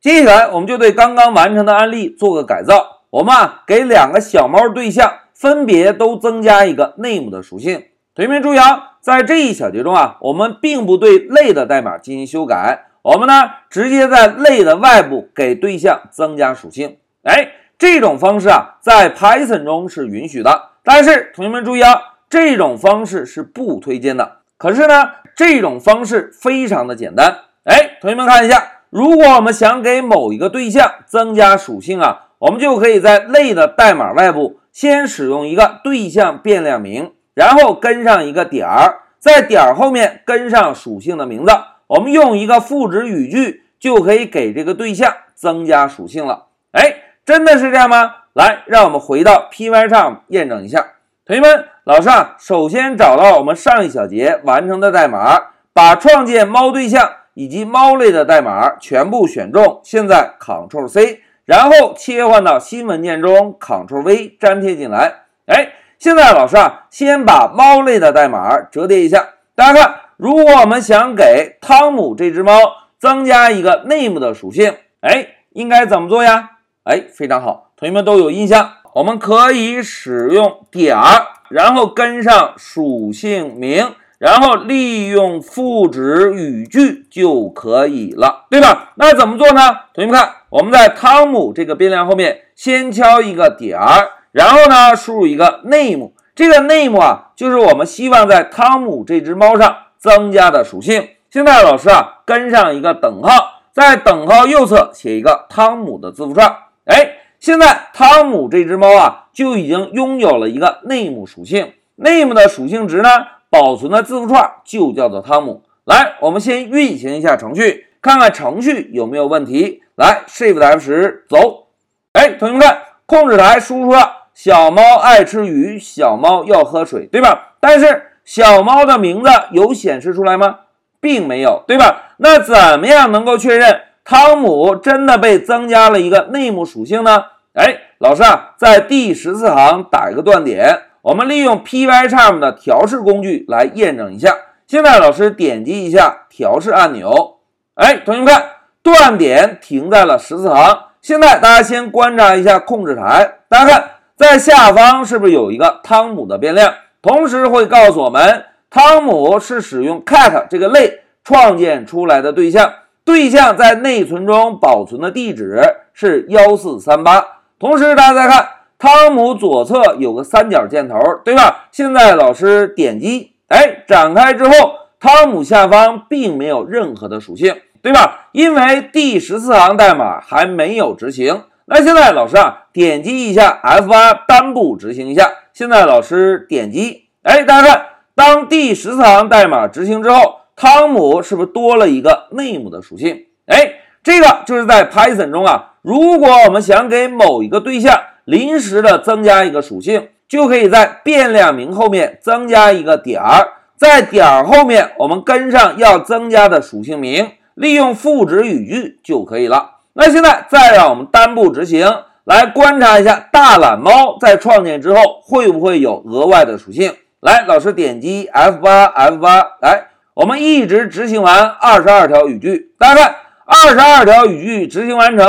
接下来我们就对刚刚完成的案例做个改造。我们啊给两个小猫对象分别都增加一个 name 的属性。同学们注意啊，在这一小节中啊，我们并不对类的代码进行修改，我们呢直接在类的外部给对象增加属性。哎，这种方式啊在 Python 中是允许的，但是同学们注意啊，这种方式是不推荐的。可是呢，这种方式非常的简单。哎，同学们看一下。如果我们想给某一个对象增加属性啊，我们就可以在类的代码外部先使用一个对象变量名，然后跟上一个点儿，在点儿后面跟上属性的名字。我们用一个赋值语句就可以给这个对象增加属性了。哎，真的是这样吗？来，让我们回到 Pycharm 验证一下。同学们，老师啊，首先找到我们上一小节完成的代码，把创建猫对象。以及猫类的代码全部选中，现在 Ctrl C，然后切换到新文件中，Ctrl V 粘贴进来。哎，现在老师啊，先把猫类的代码折叠一下。大家看，如果我们想给汤姆这只猫增加一个 name 的属性，哎，应该怎么做呀？哎，非常好，同学们都有印象。我们可以使用点儿，然后跟上属性名。然后利用赋值语句就可以了，对吧？那怎么做呢？同学们看，我们在汤姆这个变量后面先敲一个点儿，然后呢输入一个 name，这个 name 啊就是我们希望在汤姆这只猫上增加的属性。现在老师啊跟上一个等号，在等号右侧写一个汤姆的字符串。哎，现在汤姆这只猫啊就已经拥有了一个 name 属性，name 的属性值呢？保存的字符串就叫做汤姆。来，我们先运行一下程序，看看程序有没有问题。来，Shift F 十走。哎，同学们，控制台输出了小猫爱吃鱼，小猫要喝水，对吧？但是小猫的名字有显示出来吗？并没有，对吧？那怎么样能够确认汤姆真的被增加了一个 name 属性呢？哎，老师啊，在第十四行打一个断点。我们利用 Pycharm 的调试工具来验证一下。现在老师点击一下调试按钮，哎，同学们看，断点停在了十四行。现在大家先观察一下控制台，大家看，在下方是不是有一个汤姆的变量？同时会告诉我们，汤姆是使用 cat 这个类创建出来的对象，对象在内存中保存的地址是幺四三八。同时，大家再看。汤姆左侧有个三角箭头，对吧？现在老师点击，哎，展开之后，汤姆下方并没有任何的属性，对吧？因为第十四行代码还没有执行。那现在老师啊，点击一下 F8 单步执行一下。现在老师点击，哎，大家看，当第十四行代码执行之后，汤姆是不是多了一个 name 的属性？哎，这个就是在 Python 中啊，如果我们想给某一个对象临时的增加一个属性，就可以在变量名后面增加一个点儿，在点儿后面我们跟上要增加的属性名，利用赋值语句就可以了。那现在再让我们单步执行，来观察一下大懒猫在创建之后会不会有额外的属性。来，老师点击 F 八 F 八，来，我们一直执行完二十二条语句，大家看，二十二条语句执行完成。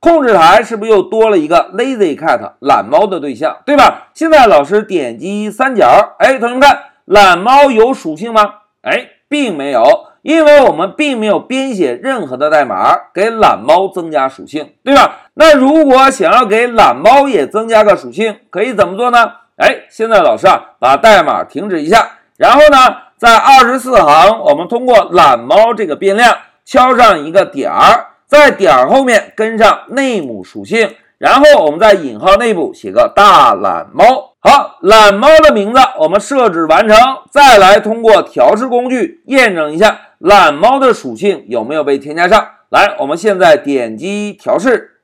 控制台是不是又多了一个 lazy cat 懒猫的对象，对吧？现在老师点击三角，哎，同学们看，懒猫有属性吗？哎，并没有，因为我们并没有编写任何的代码给懒猫增加属性，对吧？那如果想要给懒猫也增加个属性，可以怎么做呢？哎，现在老师啊，把代码停止一下，然后呢，在二十四行，我们通过懒猫这个变量敲上一个点儿。在点儿后面跟上 name 属性，然后我们在引号内部写个大懒猫。好，懒猫的名字我们设置完成，再来通过调试工具验证一下懒猫的属性有没有被添加上来。我们现在点击调试，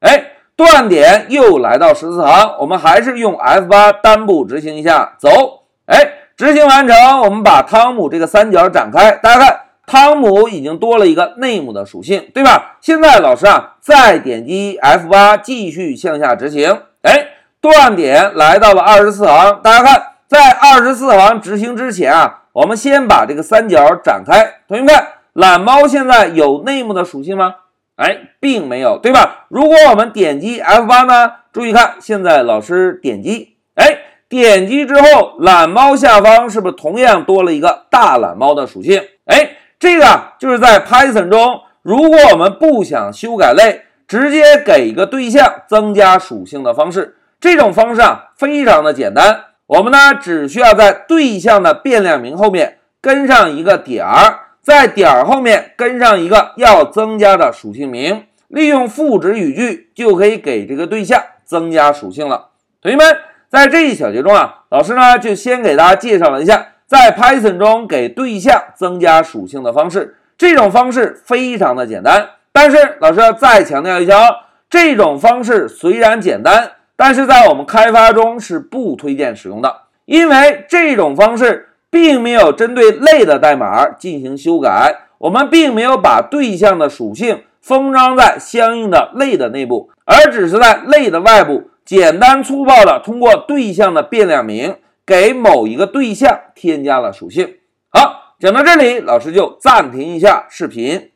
哎，断点又来到十四行，我们还是用 F8 单步执行一下，走，哎，执行完成，我们把汤姆这个三角展开，大家看。汤姆已经多了一个 name 的属性，对吧？现在老师啊，再点击 F8 继续向下执行，哎，断点来到了二十四行。大家看，在二十四行执行之前啊，我们先把这个三角展开。同学们，懒猫现在有 name 的属性吗？哎，并没有，对吧？如果我们点击 F8 呢？注意看，现在老师点击，哎，点击之后，懒猫下方是不是同样多了一个大懒猫的属性？哎，这个就是在 Python 中，如果我们不想修改类，直接给一个对象增加属性的方式。这种方式啊，非常的简单。我们呢，只需要在对象的变量名后面跟上一个点儿。在点儿后面跟上一个要增加的属性名，利用赋值语句就可以给这个对象增加属性了。同学们，在这一小节中啊，老师呢就先给大家介绍了一下在 Python 中给对象增加属性的方式。这种方式非常的简单，但是老师要再强调一下哦，这种方式虽然简单，但是在我们开发中是不推荐使用的，因为这种方式。并没有针对类的代码进行修改，我们并没有把对象的属性封装在相应的类的内部，而只是在类的外部简单粗暴的通过对象的变量名给某一个对象添加了属性。好，讲到这里，老师就暂停一下视频。